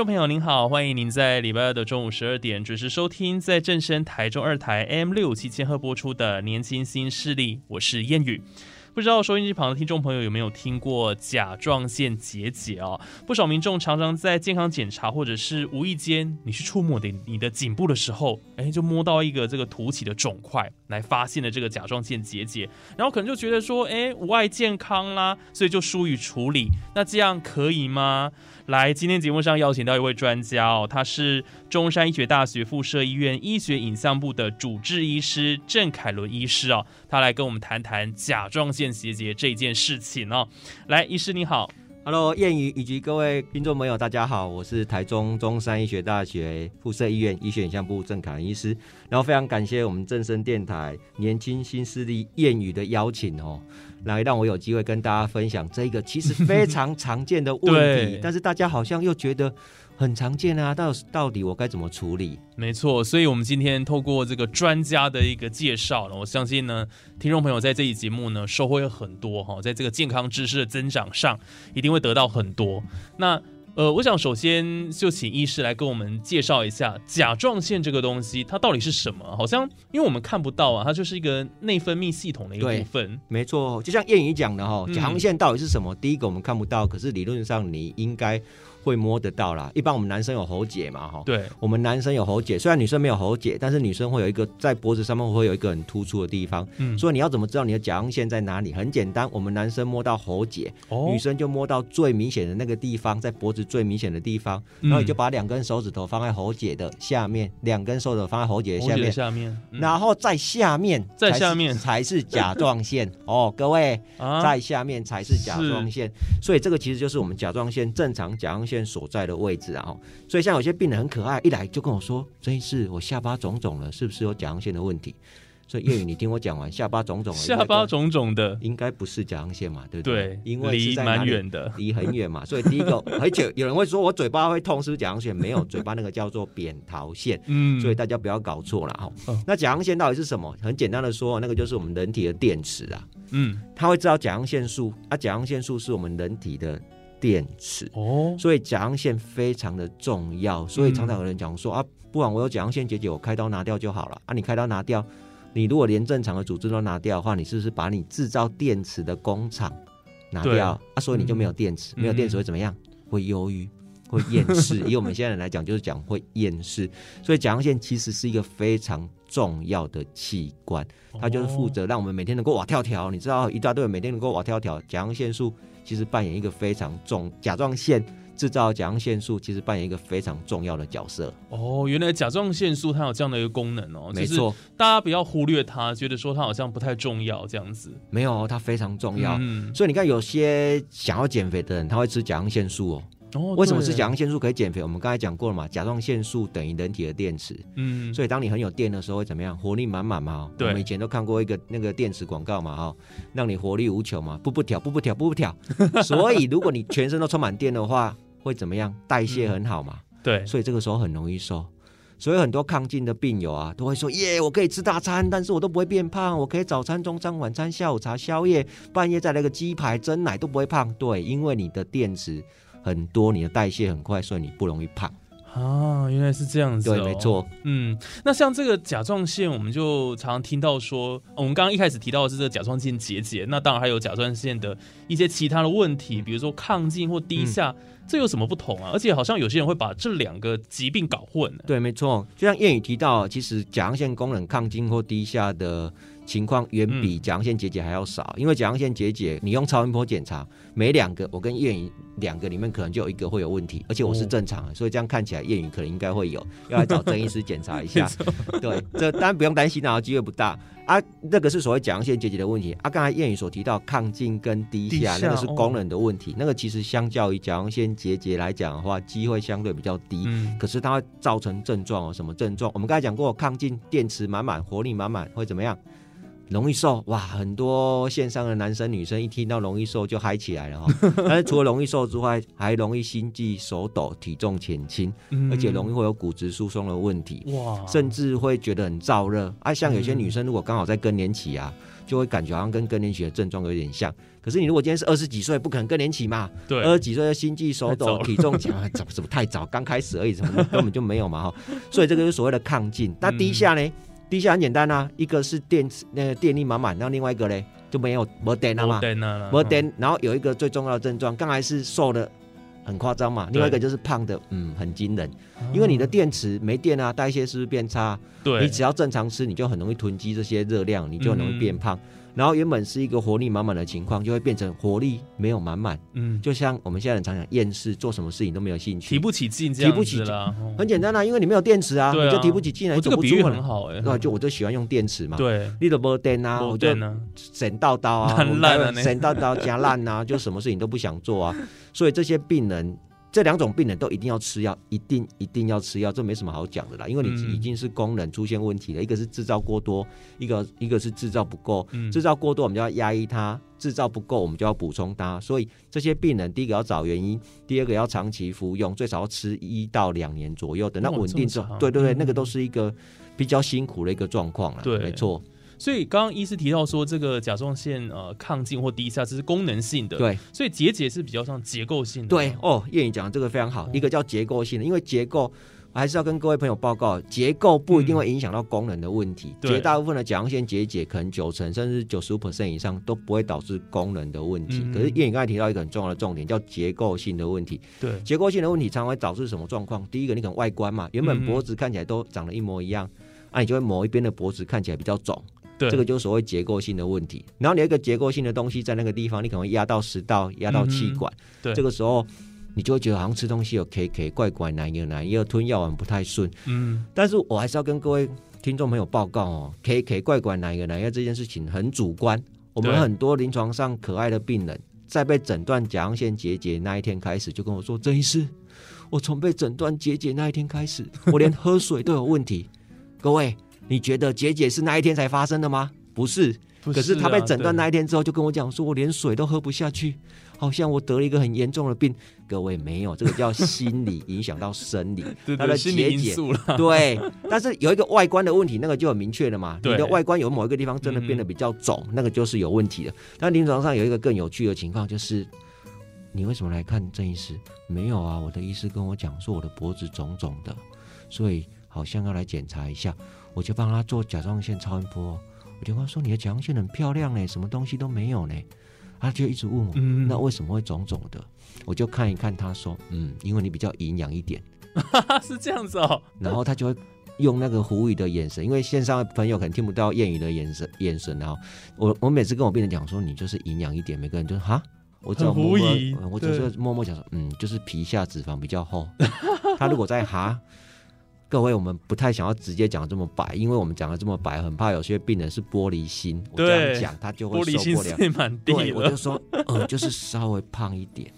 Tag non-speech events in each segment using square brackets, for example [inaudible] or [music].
众朋友您好，欢迎您在礼拜二的中午十二点准时收听在正声台中二台 M 六七千赫播出的《年轻新势力》，我是燕语。不知道收音机旁的听众朋友有没有听过甲状腺结节哦？不少民众常常在健康检查或者是无意间你去触摸的你的颈部的时候，哎，就摸到一个这个凸起的肿块，来发现了这个甲状腺结节，然后可能就觉得说，哎，无碍健康啦，所以就疏于处理。那这样可以吗？来，今天节目上邀请到一位专家哦，他是中山医学大学附设医院医学影像部的主治医师郑凯伦医师哦，他来跟我们谈谈甲状腺结节这件事情哦。来，医师你好，Hello，燕宇以及各位听众朋友，大家好，我是台中中山医学大学附设医院医学影像部郑凯医师，然后非常感谢我们正声电台年轻新势力燕宇的邀请哦。来让我有机会跟大家分享这个其实非常常见的问题，[laughs] 但是大家好像又觉得很常见啊，到到底我该怎么处理？没错，所以我们今天透过这个专家的一个介绍呢，我相信呢，听众朋友在这一节目呢收获很多哈，在这个健康知识的增长上一定会得到很多。那呃，我想首先就请医师来跟我们介绍一下甲状腺这个东西，它到底是什么？好像因为我们看不到啊，它就是一个内分泌系统的一个部分。没错，就像谚语讲的哈，甲状腺到底是什么？第一个我们看不到，可是理论上你应该。会摸得到啦，一般我们男生有喉结嘛，哈，对，我们男生有喉结，虽然女生没有喉结，但是女生会有一个在脖子上面会有一个很突出的地方，嗯，所以你要怎么知道你的甲状腺在哪里？很简单，我们男生摸到喉结，女生就摸到最明显的那个地方，在脖子最明显的地方，然后你就把两根手指头放在喉结的下面，两根手指头放在喉结的下面，下面，然后在下面，在下面。才是甲状腺哦，各位，[laughs] 在下面才是甲状腺，所以这个其实就是我们甲状腺正常甲状腺所在的位。位置啊，所以像有些病人很可爱，一来就跟我说：“曾医师我下巴肿肿了，是不是有甲状腺的问题？”所以粤语，你听我讲完，下巴肿肿，[laughs] 下巴肿肿的，应该不是甲状腺嘛？对不对？对，因为离蛮远的，离很远嘛。所以第一个，而且有人会说我嘴巴会痛，是不是甲状腺？没有，嘴巴那个叫做扁桃腺。嗯，所以大家不要搞错了哈。那甲状腺到底是什么？很简单的说，那个就是我们人体的电池啊。嗯，它会知道甲状腺素，啊，甲状腺素是我们人体的。电池。哦，所以甲状腺非常的重要，所以常常有人讲说啊，不管我有甲状腺结节，我开刀拿掉就好了。啊。你开刀拿掉，你如果连正常的组织都拿掉的话，你是不是把你制造电池的工厂拿掉？啊？所以你就没有电池，没有电池会怎么样？会忧郁，会厌世。以我们现在人来讲，就是讲会厌世。所以甲状腺其实是一个非常重要的器官，它就是负责让我们每天能够哇跳跳。你知道一大堆人每天能够哇跳跳，甲状腺素。其实扮演一个非常重甲状腺制造甲状腺素，其实扮演一个非常重要的角色。哦，原来甲状腺素它有这样的一个功能哦。没错，大家不要忽略它，觉得说它好像不太重要这样子。没有，它非常重要。嗯，所以你看，有些想要减肥的人，他会吃甲状腺素哦。为什么是甲状腺素可以减肥？我们刚才讲过了嘛，甲状腺素等于人体的电池。嗯，所以当你很有电的时候会怎么样？活力满满嘛。对，我们以前都看过一个那个电池广告嘛，哈，让你活力无穷嘛，步步跳，步步跳，步步跳。[laughs] 所以如果你全身都充满电的话，会怎么样？代谢很好嘛。对，所以这个时候很容易瘦。所以很多抗进的病友啊，都会说：耶，我可以吃大餐，但是我都不会变胖。我可以早餐、中餐、晚餐、下午茶、宵夜，半夜再来个鸡排、蒸奶都不会胖。对，因为你的电池。很多，你的代谢很快，所以你不容易胖啊。原来是这样子，对，没错。嗯，那像这个甲状腺，我们就常常听到说，我们刚刚一开始提到的是这个甲状腺结节，那当然还有甲状腺的一些其他的问题，比如说亢进或低下，这有什么不同啊？而且好像有些人会把这两个疾病搞混。对，没错。就像谚语提到，其实甲状腺功能亢进或低下的。情况远比甲状腺结节还要少，因为甲状腺结节你用超音波检查，每两个我跟燕宇两个里面可能就有一个会有问题，而且我是正常的，所以这样看起来燕宇可能应该会有，要来找曾医师检查一下。对，这当然不用担心啊，机会不大啊。那个是所谓甲状腺结节的问题啊。刚才燕宇所提到亢进跟低下，那个是功能的问题，那个其实相较于甲状腺结节来讲的话，机会相对比较低，嗯可是它会造成症状哦，什么症状？我们刚才讲过，亢进电池满满，活力满满，会怎么样？容易瘦哇！很多线上的男生女生一听到容易瘦就嗨起来了哈。[laughs] 但是除了容易瘦之外，还容易心悸、手抖、体重减轻，而且容易会有骨质疏松的问题哇，甚至会觉得很燥热。啊，像有些女生如果刚好在更年期啊，就会感觉好像跟更年期的症状有点像。可是你如果今天是二十几岁，不可能更年期嘛？对，二十几岁的心悸、手抖、体重减，[laughs] 怎么怎么太早？刚开始而已，怎么根本就没有嘛哈。所以这个是所谓的亢进。那第一下呢？低下很简单啊，一个是电池那个电力满满，然后另外一个嘞就没有没电了嘛，没电，然后有一个最重要的症状，刚才是瘦的很夸张嘛，另外一个就是胖的，嗯，很惊人，因为你的电池没电啊，代谢是不是变差？对，你只要正常吃，你就很容易囤积这些热量，你就很容易变胖。然后原本是一个活力满满的情况，就会变成活力没有满满。嗯，就像我们现在常讲厌世，做什么事情都没有兴趣，提不起劲，提不起劲。很简单啊，因为你没有电池啊，你就提不起劲来。这个比喻很好哎，那就我就喜欢用电池嘛。对，你都没电啊，我就省刀刀啊，省刀刀加烂啊，就什么事情都不想做啊。所以这些病人。这两种病人都一定要吃药，一定一定要吃药，这没什么好讲的啦。因为你已经是功能出现问题了，一个是制造过多，一个一个是制造不够。制造过多，我们就要压抑它；制造不够，我们就要补充它。所以这些病人，第一个要找原因，第二个要长期服用，最少要吃一到两年左右，等到稳定之后，对对对，那个都是一个比较辛苦的一个状况了。对，没错。所以刚刚医师提到说，这个甲状腺呃亢进或低下，这是功能性的。对，所以结节是比较像结构性的。对哦，叶颖讲的这个非常好，一个叫结构性的，因为结构还是要跟各位朋友报告，结构不一定会影响到功能的问题。绝大部分的甲状腺结节，可能九成甚至九十五 percent 以上都不会导致功能的问题。可是叶颖刚才提到一个很重要的重点，叫结构性的问题。对，结构性的问题常会导致什么状况？第一个，你可能外观嘛，原本脖子看起来都长得一模一样，那你就会某一边的脖子看起来比较肿。这个就是所谓结构性的问题，然后你有一个结构性的东西在那个地方，你可能会压到食道、压到气管，对，这个时候你就会觉得好像吃东西有 K K 怪怪难又难，又吞药丸不太顺。嗯，但是我还是要跟各位听众朋友报告哦，K K 怪怪难又难，因为这件事情很主观。我们很多临床上可爱的病人，在被诊断甲状腺结节那一天开始，就跟我说：“郑医师，我从被诊断结节那一天开始，我连喝水都有问题。”各位。你觉得结节是那一天才发生的吗？不是，可是他被诊断那一天之后，就跟我讲说，我连水都喝不下去，好像我得了一个很严重的病。各位没有，这个叫心理影响到生理，[laughs] 他的结节对，但是有一个外观的问题，那个就很明确了嘛。你的外观有某一个地方真的变得比较肿，那个就是有问题的。但临床上有一个更有趣的情况，就是你为什么来看郑医师？没有啊，我的医师跟我讲说我的脖子肿肿的，所以好像要来检查一下。我就帮他做甲状腺超音波，我就跟他说：“你的甲状腺很漂亮呢，什么东西都没有呢。”他就一直问我：“那为什么会肿肿的？”我就看一看，他说：“嗯，因为你比较营养一点。[laughs] ”是这样子哦。[laughs] 然后他就会用那个狐疑的眼神，因为线上的朋友可能听不到谚语的眼神眼神。然后我我每次跟我病人讲说：“你就是营养一点。”每个人就哈，我只要默默，我只是默默讲说：“嗯，就是皮下脂肪比较厚。”他如果在哈。各位，我们不太想要直接讲这么白，因为我们讲的这么白，很怕有些病人是玻璃心，我这样讲他就会受不了。对，我就说，呃，就是稍微胖一点，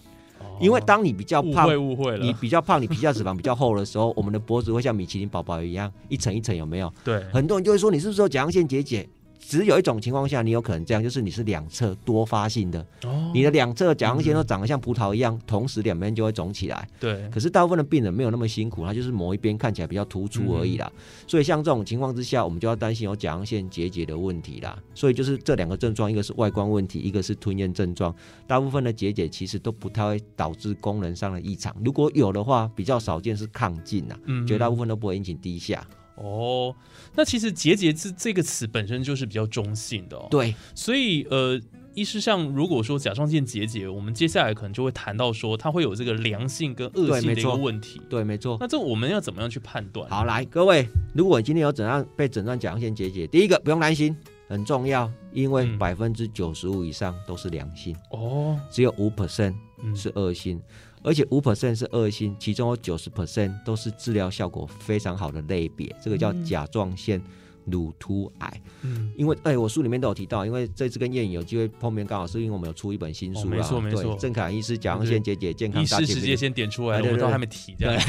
因为当你比较胖，误会了，你比较胖，你皮下脂肪比较厚的时候，我们的脖子会像米其林宝宝一样一层一层，有没有？对，很多人就会说，你是不是有甲状腺结节？只有一种情况下，你有可能这样，就是你是两侧多发性的，你的两侧甲状腺都长得像葡萄一样，同时两边就会肿起来。对，可是大部分的病人没有那么辛苦，他就是某一边看起来比较突出而已啦。所以像这种情况之下，我们就要担心有甲状腺结节的问题啦。所以就是这两个症状，一个是外观问题，一个是吞咽症状。大部分的结节其实都不太会导致功能上的异常，如果有的话，比较少见是亢进啊，绝大部分都不会引起低下。哦，那其实结节这这个词本身就是比较中性的，哦。对，所以呃，医师像如果说甲状腺结节，我们接下来可能就会谈到说它会有这个良性跟恶性的一个问题，对，没错。那这我们要怎么样去判断？好，来各位，如果今天有诊断被诊断甲状腺结节，第一个不用担心。很重要，因为嗯百分之九十五以上都是良性，哦，只有五 percent 嗯是恶性，而且五 percent 是恶性，其中有九十 percent 都是治疗效果非常好的类别，这个叫嗯。甲状腺乳突癌。嗯，因为哎，我书里面都有提到，因为这次跟燕颖有机会碰面，刚好是因为我们有出一本新书啦，哦没错没错对，郑凯医师甲状腺结节健康医。师直接先点出来我们都还没提这样。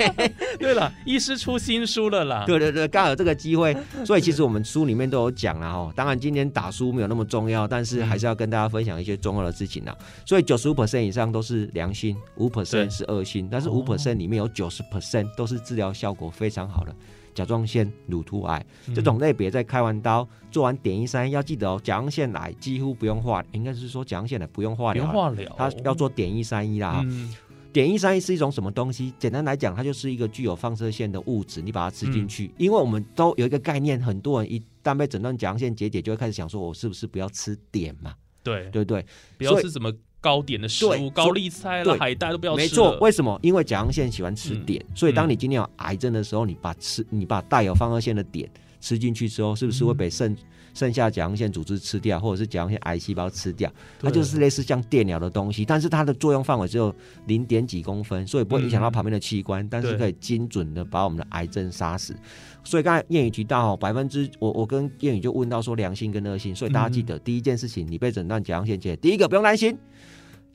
[laughs] 对了，医师出新书了啦。对对对，刚好有这个机会，所以其实我们书里面都有讲了哈。当然今天打书没有那么重要，但是还是要跟大家分享一些重要的事情啦。所以九十五 percent 以上都是良心，五 percent 是恶心，但是五哦 percent 里面有九十 percent 都是治疗效果非常好的甲状腺乳突癌。嗯这种类别在开完刀做完碘一三，要记得哦，甲状腺癌几乎不用化，应该是说甲状腺癌不用化疗啦，用化疗，它要做碘一三一啦。嗯碘一三一是一种什么东西？简单来讲，它就是一个具有放射线的物质，你把它吃进嗯去。因为我们都有一个概念，很多人一旦被诊断甲状腺结节，就会开始想说，我是不是不要吃碘嘛？对，对不对？不要所以吃什么高点的食对物，高丽菜啦、海带都不要吃。没错，，为什么？因为甲状腺喜欢吃嗯碘，所以当你今天有癌症的时候，你把吃你把带有放射线的碘吃进去之后，是不是会被剩剩下甲状腺组织吃掉，或者是甲状腺癌细胞吃掉？它就是类似像电疗的东西，但是它的作用范围只有零点几公分，所以不会影响到旁边的器官，但是可以精准的把我们的癌症杀死。所以刚才谚语提到哦，百分之我我跟谚语就问到说良性跟恶性，所以大家记得、第一件事情，你被诊断甲状腺结节，第一个不用担心。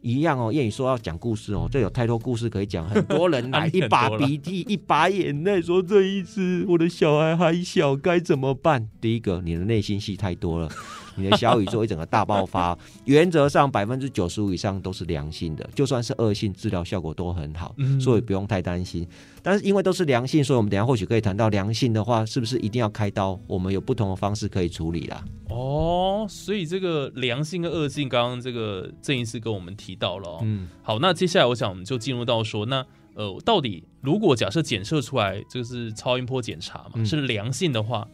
一样哦，谚语说要讲故事哦，这有太多故事可以讲，很多人来 [laughs] 一把鼻涕一把眼泪，说这一次我的小孩还小，该怎么办？第一个，你的内心戏太多了，你的小宇宙一整个大爆发。[laughs] 原则上百分之九十五以上都是良性的，就算是恶性，治疗效果都很好，嗯所以不用太担心。但是因为都是良性，所以我们等下或许可以谈到良性的话，是不是一定要开刀？我们有不同的方式可以处理啦。哦，所以这个良性跟恶性，刚刚这个郑医师跟我们提到了、哦。嗯，好，那接下来我想我们就进入到说，那呃，到底如果假设检测出来这个是超音波检查嘛，嗯是良性的话，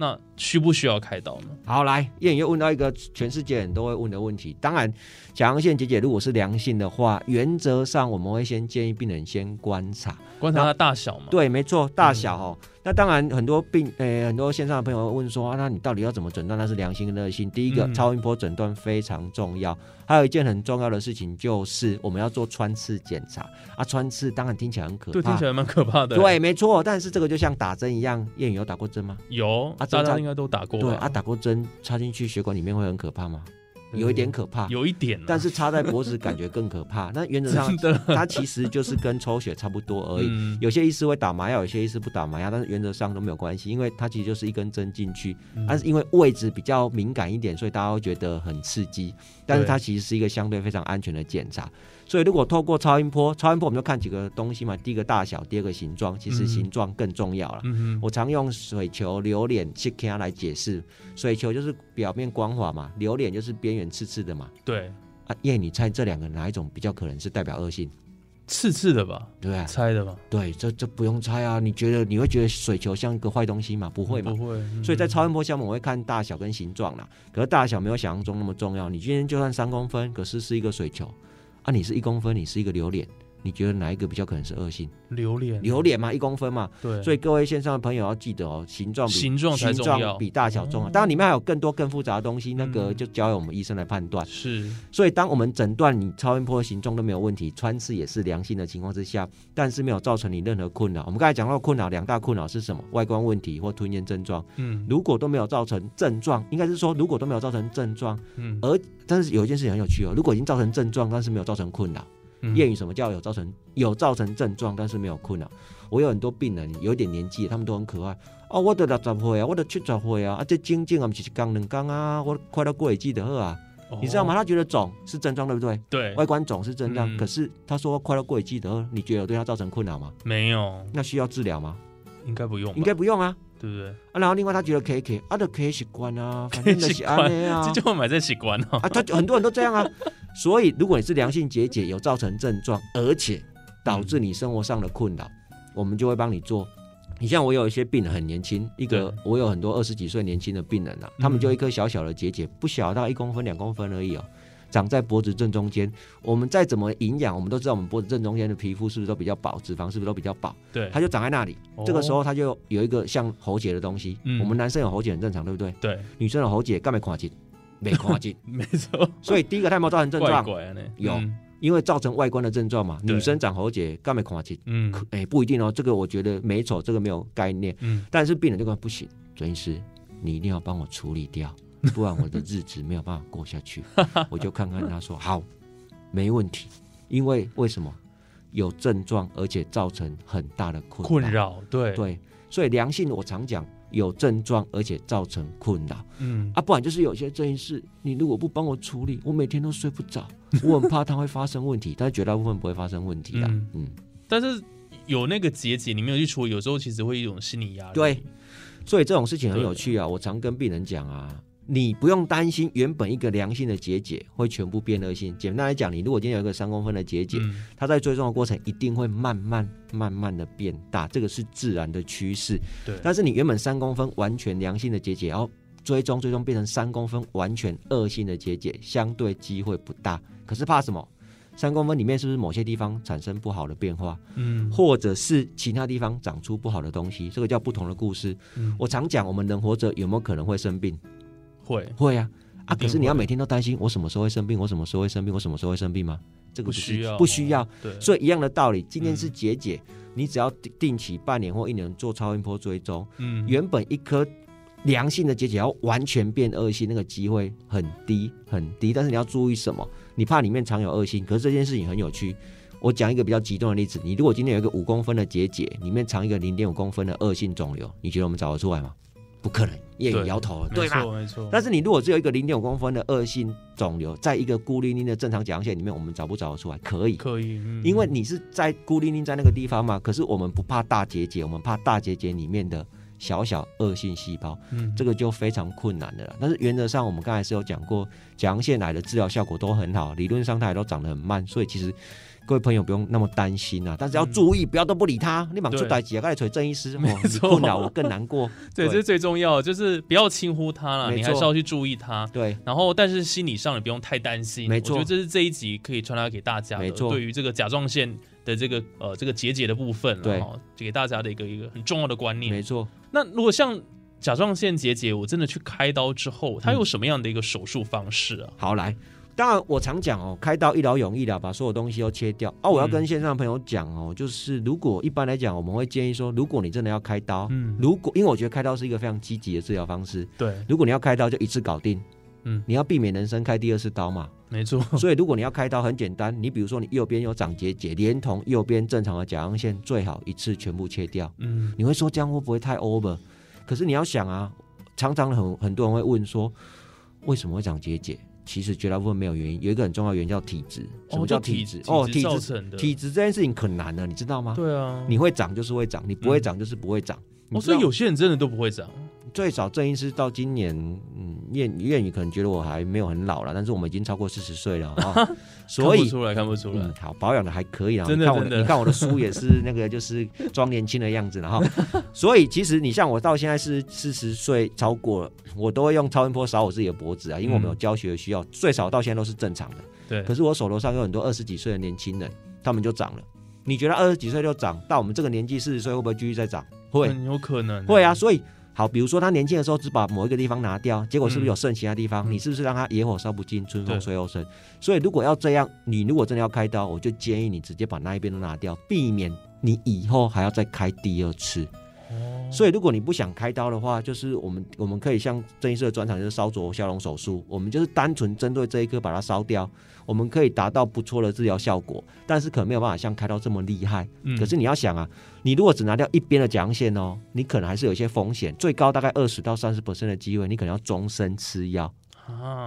那需不需要开刀呢？好，来，燕又问到一个全世界人都会问的问题。当然，甲状腺结节如果是良性的话，原则上我们会先建议病人先观察。观察它大小嘛。，对，没错，大小哦。那当然，很多病，呃，很多线上的朋友会问说，啊，那你到底要怎么诊断那是良性跟恶性？第一个，嗯超音波诊断非常重要。还有一件很重要的事情就是我们要做穿刺检查啊。穿刺当然听起来很可怕对，听怕起，来蛮可怕的。对，，没错。但是这个就像打针一样，谚语有打过针吗？有啊大家应该都打过吧。对啊，打过针插进去血管里面会很可怕吗？有一点可怕。有一点啊，但是插在脖子感觉更可怕。那原则上它其实就是跟抽血差不多而已。嗯有些医师会打麻药，有些医师不打麻药，但是原则上都没有关系，因为它其实就是一根针进去，嗯但是因为位置比较敏感一点，所以大家会觉得很刺激。但是它其实是一个相对非常安全的检查。所以如果透过超音波，超音波我们就看几个东西嘛，第一个大小，第二个形状，其实嗯形状更重要了。我常用水球、榴莲、细卡来解释。水球就是表面光滑嘛，榴莲就是边缘刺刺的嘛。对，啊，叶，你猜这两个哪一种比较可能是代表恶性？刺刺的吧，对啊，猜的吧？对，这这不用猜啊。你觉得你会觉得水球像一个坏东西吗？不会嘛不。会。嗯所以在超音波项目，我会看大小跟形状啦。可是大小没有想象中那么重要。你今天就算三公分，可是是一个水球啊，你是一公分，你是一个榴莲，你觉得哪一个比较可能是恶性？榴莲，榴莲嘛，一公分嘛。对，所以各位线上的朋友要记得哦，形状比形状形状比大小重要。哦当然里面还有更多更复杂的东西，那个嗯就交由我们医生来判断。是所以，当我们诊断你超音波的形状都没有问题，穿刺也是良性的情况之下，但是没有造成你任何困扰。我们刚才讲到困扰，两大困扰是什么？外观问题或吞咽症状。嗯如果都没有造成症状，应该是说，如果都没有造成症状，嗯而但是有一件事情很有趣哦，如果已经造成症状，但是没有造成困扰，嗯谚语什么叫有造成有造成症状，但是没有困扰？我有很多病人有一点年纪，他们都很可爱。哦，我得六十岁啊，我得七十岁啊，啊，这精进啊，不是一缸两缸啊，我快到过会记得好啊，你知道吗？？他觉得肿是症状，对不对？哦对，外观肿是症状，嗯可是他说快到过会记得，你觉得有对他造成困扰吗？没有，那需要治疗吗？应该不用吧，应该不用啊。对不对？啊，然后另外他觉得可以可以，啊，就可以习惯啊，反正就是 [laughs] 安尼啊这。就买这习惯哦。啊，他很多人都这样啊。[laughs] 所以，如果你是良性结节有造成症状，而且导致你生活上的困扰，我们就会帮你做。你像我有一些病人很年轻，一个我有很多二十几岁年轻的病人啊，他们就一颗小小的结节，不小，大概一公分两公分而已哦。长在脖子正中间。我们再怎么营养，我们都知道我们脖子正中间的皮肤是不是都比较薄，脂肪是不是都比较薄？对，它就长在那里。这个时候它就有一个像喉结的东西。我们男生有喉结很正常，对不对？对。女生有喉结干嘛垮紧？没垮紧。[laughs] 没错。所以第一个它有没有造成症状？有。因为造成外观的症状嘛，女生长喉结干没垮紧？嗯，哎，不一定哦。这个我觉得美丑这个没有概念。嗯，但是病人这个不行，准医师，你一定要帮我处理掉，[laughs] 不然我的日子没有办法过下去。[laughs] 我就看看他说好，没问题。因为为什么有症状，而且造成很大的困困扰？对对，所以良性我常讲。有症状，而且造成困扰，嗯。啊，不然就是有些这件事，你如果不帮我处理，我每天都睡不着，[laughs] 我很怕它会发生问题，但是绝大部分不会发生问题的，嗯，但是有那个结节，你没有去处理，有时候其实会一种心理压力，对，所以这种事情很有趣啊，我常跟病人讲啊。你不用担心，原本一个良性的结节会全部变恶性。简单来讲，你如果今天有一个三公分的结节，它在追踪的过程一定会慢慢、慢慢的变大，这个是自然的趋势。对。但是你原本三公分完全良性的结节，然后追踪、追踪变成三公分完全恶性的结节，相对机会不大。可是怕什么？三公分里面是不是某些地方产生不好的变化？嗯。或者是其他地方长出不好的东西？这个叫不同的故事。嗯我常讲，我们人活着有没有可能会生病？会会啊啊！可是你要每天都担心我什么时候会生病，我什么时候会生病，我什么时候会生病吗？这个不需要，不需要。对，所以一样的道理，今天是结节，你只要定期半年或一年做超音波追踪，嗯，原本一颗良性的结节要完全变恶性，那个机会很低很低。但是你要注意什么？你怕里面藏有恶性，可是这件事情很有趣。我讲一个比较极端的例子，你如果今天有一个五公分的结节，里面藏一个零点五公分的恶性肿瘤，你觉得我们找得出来吗？不可能，也摇头，对吧？没错，没错。但是你如果只有一个零点五公分的恶性肿瘤，在一个孤零零的正常甲状腺里面，我们找不找得出来？可以，可以，因为你是在孤零零在那个地方嘛。可是我们不怕大结节，我们怕大结节里面的小小恶性细胞，嗯，这个就非常困难的了。但是原则上，我们刚才是有讲过，甲状腺癌的治疗效果都很好，理论上它也都长得很慢，所以其实。各位朋友不用那么担心啊，但是要注意，不要都不理他。你忙出代几啊？刚才锤郑医师，没错，困扰我更难过。[laughs] 对，这是最重要，就是不要轻忽他了，你还是要去注意他。对，然后但是心理上也不用太担心。没错，我觉得这是这一集可以传达给大家的，对于这个甲状腺的这个呃这个结节的部分，对，给大家的一个一个很重要的观念。没错。那如果像甲状腺结节，我真的去开刀之后，它有什么样的一个手术方式啊？好，来。当然，我常讲哦，开刀一劳永逸的，把所有东西都切掉。哦，我要跟线上朋友讲哦，就是如果一般来讲，我们会建议说，如果你真的要开刀，嗯，如果因为我觉得开刀是一个非常积极的治疗方式，对，如果你要开刀就一次搞定，嗯，你要避免人生开第二次刀嘛，没错。所以如果你要开刀，很简单，你比如说你右边有长结节，连同右边正常的甲状腺，最好一次全部切掉。嗯，你会说这样会不会太 over？可是你要想啊，常常很很多人会问说，为什么会长结节？其实绝大部分没有原因，有一个很重要原因叫体质。什么叫体质？哦，体质体质这件事情可难了，你知道吗？对啊，你会长就是会长，你不会长就是不会长。哦，所以有些人真的都不会长。最少郑医师到今年，嗯，谚谚语可能觉得我还没有很老了，但是我们已经超过四十岁了 [laughs] 啊，所以看不出来，看不出来，好保养的还可以啊。真的你看我的书也是那个，就是装年轻的样子了哈。[laughs] 所以其实你像我到现在是四十岁超过了，我都会用超音波扫我自己的脖子啊，因为我们有教学的需要，最少到现在都是正常的。对，可是我手头上有很多二十几岁的年轻人，他们就长了。你觉得二十几岁就长，到我们这个年纪四十岁会不会继续再长？会，很有可能。会啊，所以。好，比如说他年轻的时候只把某一个地方拿掉，结果是不是有剩其他地方？你是不是让他野火烧不尽，春风吹又生？所以如果要这样，你如果真的要开刀，我就建议你直接把那一边都拿掉，避免你以后还要再开第二次。所以，如果你不想开刀的话，就是我们我们可以像郑医师的专长，就是烧灼消融手术。我们就是单纯针对这一颗把它烧掉，我们可以达到不错的治疗效果，但是可能没有办法像开刀这么厉害。可是你要想啊，你如果只拿掉一边的甲状腺哦，你可能还是有一些风险，最高大概二十到三十 percent 的机会，你可能要终身吃药。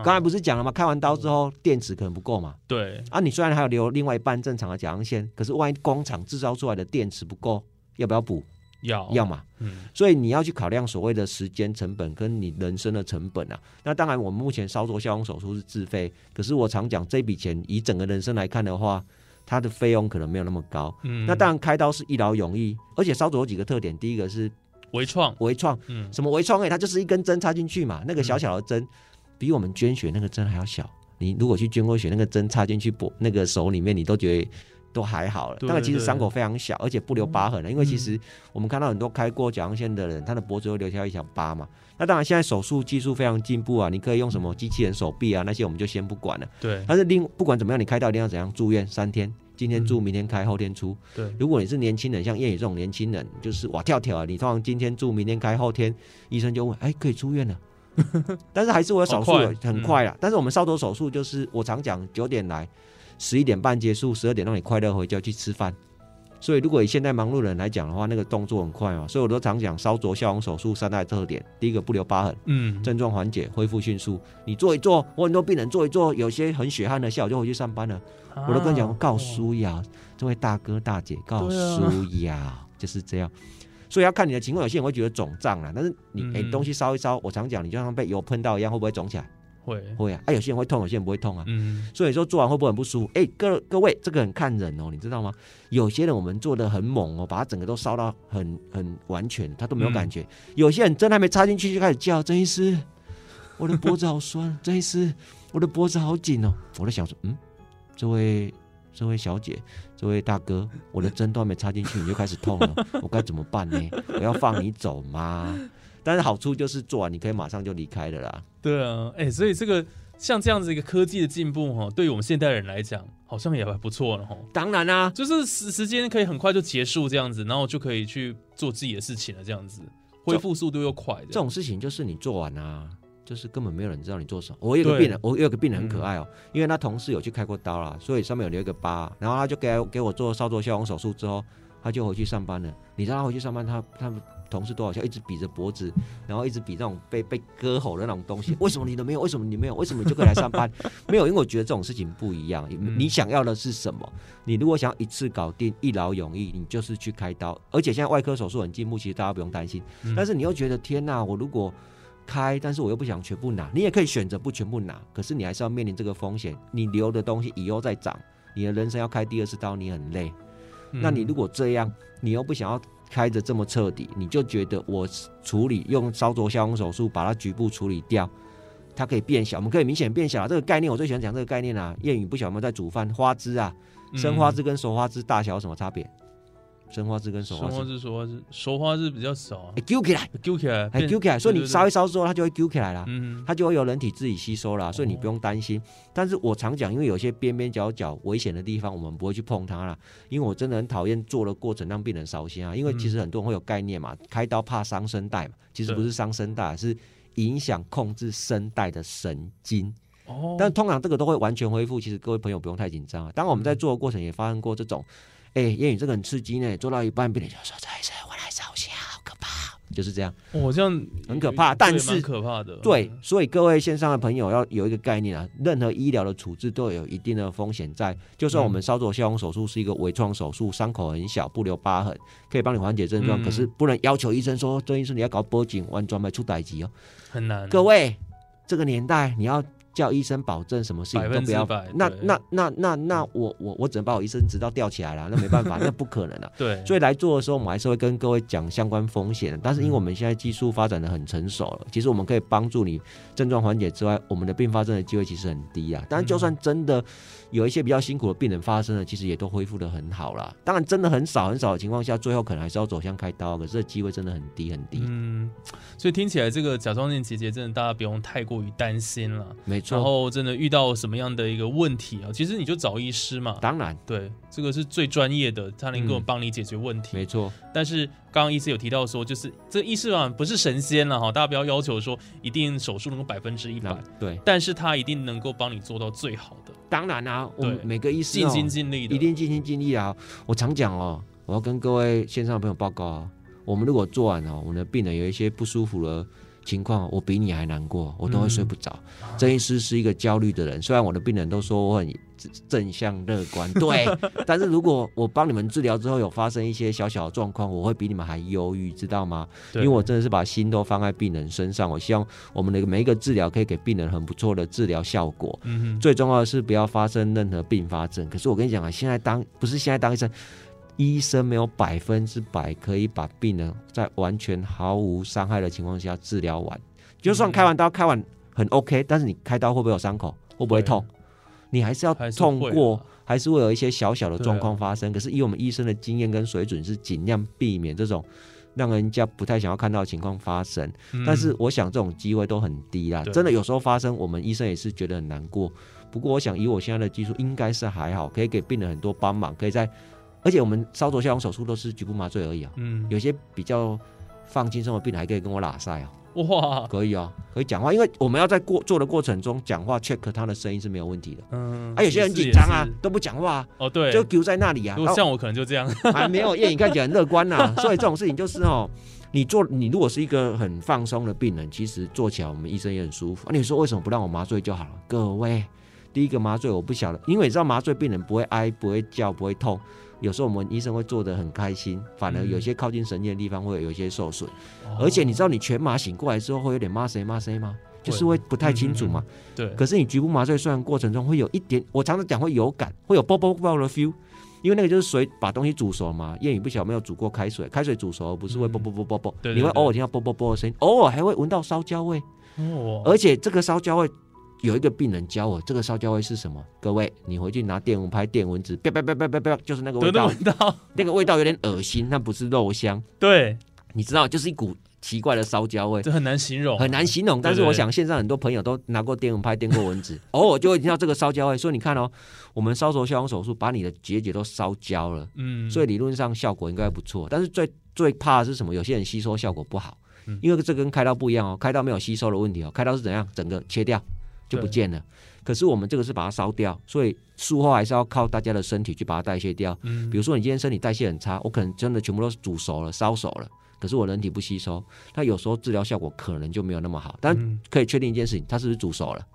刚才不是讲了吗？开完刀之后电池可能不够嘛？对。啊，你虽然还有留另外一半正常的甲状腺，可是万一工厂制造出来的电池不够，要不要补？要要嘛，嗯，所以你要去考量所谓的时间成本跟你人生的成本啊。那当然，我们目前烧灼消融手术是自费，可是我常讲这笔钱以整个人生来看的话，它的费用可能没有那么高。嗯，那当然开刀是一劳永逸，而且烧灼有几个特点，第一个是微创，微创，嗯，什么微创？哎，它就是一根针插进去嘛，那个小小的针比我们捐血那个针还要小。你如果去捐过血，那个针插进去脖那个手里面，你都觉得都还好了。那个其实伤口非常小，而且不留疤痕了。因为其实我们看到很多开过甲状腺的人，他的脖子会留下一条疤嘛。那当然，现在手术技术非常进步啊，你可以用什么机器人手臂啊，那些我们就先不管了。对。但是另不管怎么样，你开刀一定要怎样住院三天，今天住，明天开，后天出。对。如果你是年轻人，像叶宇这种年轻人，就是哇跳跳啊，你通常今天住，明天开，后天医生就问，哎，可以出院了。[laughs] 但是还是我有手术很快啊。但是我们烧灼手术就是我常讲，九点来，十一点半结束，十二点让你快乐回家去吃饭。所以，如果以现在忙碌的人来讲的话，那个动作很快嘛。所以我都常讲，烧灼消融手术三大特点：第一个不留疤痕，嗯，症状缓解，恢复迅速。你做一做，我很多病人做一做，有些很血汗的，下午就回去上班了。我都跟你讲，告诉呀，这位大哥大姐，告诉呀，就是这样。所以要看你的情况，有些人会觉得肿胀了，但是你哎东西烧一烧，我常讲，你就像被油喷到一样，会不会肿起来？会会啊，啊有些人会痛，有些人不会痛啊。嗯，所以说做完会不会很不舒服？哎，各各位，这个很看人哦，你知道吗？有些人我们做的很猛哦，把它整个都烧到很很完全，他都没有感觉。有些人针还没插进去就开始叫，曾医师，我的脖子好酸，曾医师，我的脖子好紧哦。我在想说，嗯，这位这位小姐，这位大哥，我的针都还没插进去你就开始痛了，我该怎么办呢？我要放你走吗？但是好处就是做完你可以马上就离开了啦。对啊，哎，所以这个像这样子一个科技的进步哈，对于我们现代人来讲，好像也还不错了哈。当然啦，就是时时间可以很快就结束这样子，然后就可以去做自己的事情了，这样子恢复速度又快。这种事情就是你做完啊，就是根本没有人知道你做什么。我有个病人，我有个病人很可爱哦，因为他同事有去开过刀啦，所以上面有留一个疤，然后他就给给我做烧灼消融手术之后，他就回去上班了。你知道他回去上班，他他们。同事都好像一直比着脖子，然后一直比那种被被割喉的那种东西。[laughs] 为什么你都没有？为什么你没有？为什么你就可以来上班？[laughs] 没有，因为我觉得这种事情不一样。你想要的是什么？你如果想要一次搞定、一劳永逸，你就是去开刀。而且现在外科手术很进步，其实大家不用担心。但是你又觉得天哪，我如果开，但是我又不想全部拿，你也可以选择不全部拿。可是你还是要面临这个风险，你留的东西以后再长，你的人生要开第二次刀，你很累。那你如果这样，你又不想要。开的这么彻底，你就觉得我处理用烧灼消融手术把它局部处理掉，它可以变小，我们可以明显变小。啊这个概念我最喜欢讲这个概念啊。谚语不晓得有没有在煮饭？花枝啊，生花枝跟熟花枝大小有什么差别？生花枝跟熟花枝，生花枝、熟花枝，熟花枝比较少，揪起来，揪起来，揪起来。所以你烧一烧之后，它就会揪起来了，嗯，它就会由人体自己吸收了，所以你不用担心。但是我常讲，因为有些边边角角危险的地方，我们不会去碰它了，因为我真的很讨厌做的过程让病人烧心啊。因为其实很多人会有概念嘛，开刀怕伤声带嘛，其实不是伤声带，是影响控制声带的神经。哦，但通常这个都会完全恢复。其实各位朋友不用太紧张啊。当我们在做的过程也发生过这种。哎，谚语这个很刺激呢，做到一半，病人就说：“这一次我来烧香，好可怕。”就是这样，哦，这样很可怕，但是可怕的。对，所以各位线上的朋友要有一个概念啊，任何医疗的处置都有一定的风险在。就算我们烧灼消融手术是一个微创手术，伤口很小，不留疤痕，可以帮你缓解症状，可是不能要求医生说，这医生你要搞波颈弯转脉出歹疾哦，很难。各位，这个年代你要。叫医生保证什么事情都不要，那那那那那我我我只能把我医生执照吊起来了，那没办法，[laughs] 那不可能啊。对，所以来做的时候，我们还是会跟各位讲相关风险。但是因为我们现在技术发展的很成熟了，其实我们可以帮助你症状缓解之外，我们的并发症的机会其实很低啊。但是就算真的有一些比较辛苦的病人发生了，其实也都恢复的很好了。当然真的很少很少的情况下，最后可能还是要走向开刀，可是机会真的很低很低。嗯，所以听起来这个甲状腺结节真的大家不用太过于担心了。没错，然后真的。遇到什么样的一个问题啊？其实你就找医师嘛。当然，对，这个是最专业的，他能够帮你解决问题。没错。但是刚刚医师有提到说，就是这医师啊不是神仙了哈，大家不要要求说一定手术能够百分之一百。对。但是他一定能够帮你做到最好的。当然啊，我们每个医师尽心尽力的，一定尽心尽力啊。我常讲哦，我要跟各位线上的朋友报告啊，我们如果做完哦，我们的病人有一些不舒服了。情况我比你还难过，我都会睡不着。郑医师是一个焦虑的人，虽然我的病人都说我很正向乐观，[laughs] 对，但是如果我帮你们治疗之后有发生一些小小的状况，我会比你们还忧郁，知道吗？因为我真的是把心都放在病人身上，我希望我们的每一个治疗可以给病人很不错的治疗效果。嗯最重要的是不要发生任何并发症。可是我跟你讲啊，现在当不是现在当医生。医生没有百分之百可以把病人在完全毫无伤害的情况下治疗完。就算开完刀开完很 OK，但是你开刀会不会有伤口？会不会痛？你还是要痛过，还是会有一些小小的状况发生。可是以我们医生的经验跟水准，是尽量避免这种让人家不太想要看到的情况发生。但是我想这种机会都很低啦，真的有时候发生，我们医生也是觉得很难过。不过我想以我现在的技术，应该是还好，可以给病人很多帮忙，可以在，而且我们烧灼消融手术都是局部麻醉而已啊。嗯，有些比较放轻松的病人还可以跟我拉塞啊。哇，可以啊，可以讲话，因为我们要在过做的过程中讲话，check 他的声音是没有问题的。嗯，啊，有些人紧张啊，都不讲话。哦，对，就丢在那里啊。像我可能就这样，还没有，[laughs] 叶影看起来很乐观呐。所以这种事情就是哦，你做你如果是一个很放松的病人，其实做起来我们医生也很舒服。啊，你说为什么不让我麻醉就好了？各位，第一个麻醉我不晓得，因为你知道麻醉病人不会哀、不会叫、不会痛。有时候我们医生会做的很开心，反而有些靠近神经的地方会有一些受损，而且你知道你全麻醒过来之后会有点麻谁麻谁吗？就是会不太清楚嘛。对。可是你局部麻醉虽然过程中会有一点，我常常讲会有感，会有啵啵啵的 feel，因为那个就是水把东西煮熟嘛。谚语不晓得没有煮过开水，开水煮熟不是会啵啵啵啵啵，你会偶尔听到啵啵啵的声音，偶尔还会闻到烧焦味。哦。而且这个烧焦味。有一个病人教我，这个烧焦味是什么？各位，你回去拿电蚊拍电蚊子，啪啪啪啪啪啪，就是那个味道。[laughs] 那个味道有点恶心，那不是肉香。对，你知道，就是一股奇怪的烧焦味。这很难形容，很难形容。但是我想，线上很多朋友都拿过电蚊拍电过蚊子，[laughs] 偶尔就会听到这个烧焦味。所以你看哦，我们烧灼消融手术把你的结节都烧焦了，嗯，所以理论上效果应该不错。但是最最怕的是什么？有些人吸收效果不好，因为这跟开刀不一样哦，开刀没有吸收的问题哦，开刀是怎样？整个切掉。就不见了，可是我们这个是把它烧掉，所以术后还是要靠大家的身体去把它代谢掉。嗯，比如说你今天身体代谢很差，我可能真的全部都是煮熟了、烧熟了，可是我人体不吸收，那有时候治疗效果可能就没有那么好。但可以确定一件事情，它是不是煮熟了？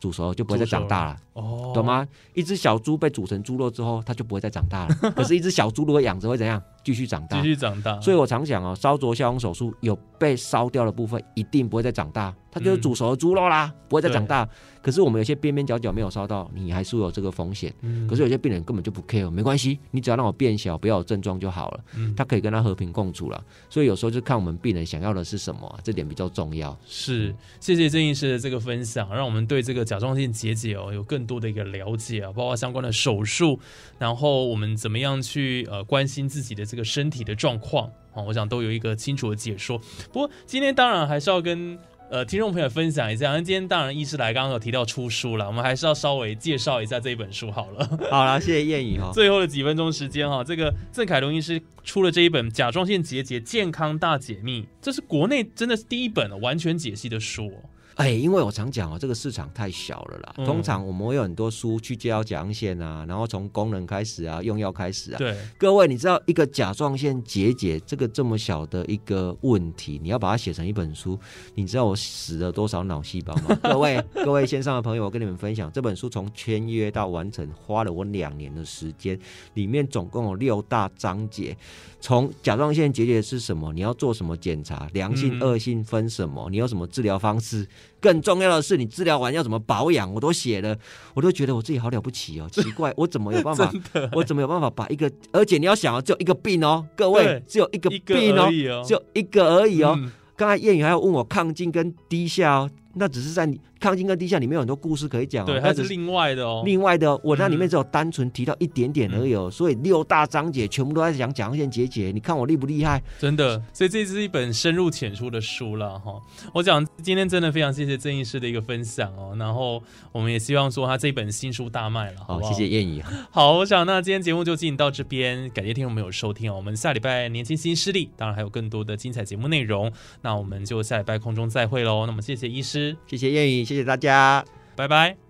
煮熟就不会再长大了，哦，懂吗？一只小猪被煮成猪肉之后，它就不会再长大了。[laughs] 可是，一只小猪如果养着会怎样？继续长大，继续长大。所以我常讲哦，烧灼消融手术有被烧掉的部分，一定不会再长大。它就是煮熟的猪肉啦，不会再长大。可是我们有些边边角角没有烧到，你还是有这个风险。可是有些病人根本就不 care，没关系，你只要让我变小，不要有症状就好了。嗯他可以跟他和平共处了。所以有时候就看我们病人想要的是什么，这点比较重要。是，谢谢郑医师的这个分享，让我们对这个甲状腺结节哦有更多的一个了解啊，包括相关的手术，然后我们怎么样去呃关心自己的这个身体的状况啊，我想都有一个清楚的解说。不过今天当然还是要跟。呃，听众朋友分享一下，那今天当然医师来刚刚有提到出书了，我们还是要稍微介绍一下这一本书好了。[laughs] 好了，谢谢燕颖哈。[laughs] 最后的几分钟时间哈，这个郑凯龙医师出了这一本《甲状腺结节健康大解密》，这是国内真的是第一本完全解析的书。哎，因为我常讲哦，这个市场太小了啦。通常我们会有很多书去介绍甲状腺啊，然后从功能开始啊，用药开始啊。对，各位，你知道一个甲状腺结节这个这么小的一个问题，你要把它写成一本书，你知道我死了多少脑细胞吗？[laughs] 各位，各位线上的朋友，我跟你们分享，这本书从签约到完成花了我两年的时间，里面总共有六大章节。从甲状腺结节是什么？你要做什么检查？良性、恶性分什么？你有什么治疗方式？更重要的是，你治疗完要怎么保养？我都写了，我都觉得我自己好了不起哦！[laughs] 奇怪，我怎么有办法？我怎么有办法把一个？而且你要想哦，只有一个病哦，各位只有一个病哦，只有一个而已哦。刚才谚语还要问我抗进跟低下哦。那只是在你抗金跟地下里面有很多故事可以讲，对，它是另外的哦。另外的，哦我那里面只有单纯提到一点点而已哦，所以六大章节全部都在讲甲状腺结节。你看我厉不厉害？真的，所以这是一本深入浅出的书了哈。我讲今天真的非常谢谢郑医师的一个分享哦，然后我们也希望说他这本新书大卖了，好，谢谢燕姨。好，我想那今天节目就进行到这边，感谢听众朋友收听哦。我们下礼拜年轻新势力，当然还有更多的精彩节目内容，那我们就下礼拜空中再会喽。那么谢谢医师，谢谢谚语。谢谢大家，拜拜。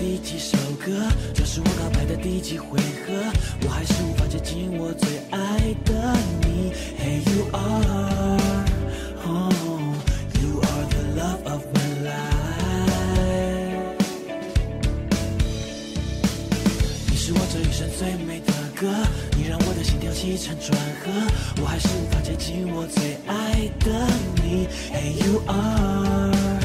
第几首歌？这是我告白的第几回合？我还是无法接近我最爱的你。Here you are, you are the love of my life。你是我这一生最美的歌，你让我的心跳起承转合。我还是无法接近我最爱的你。Here you are。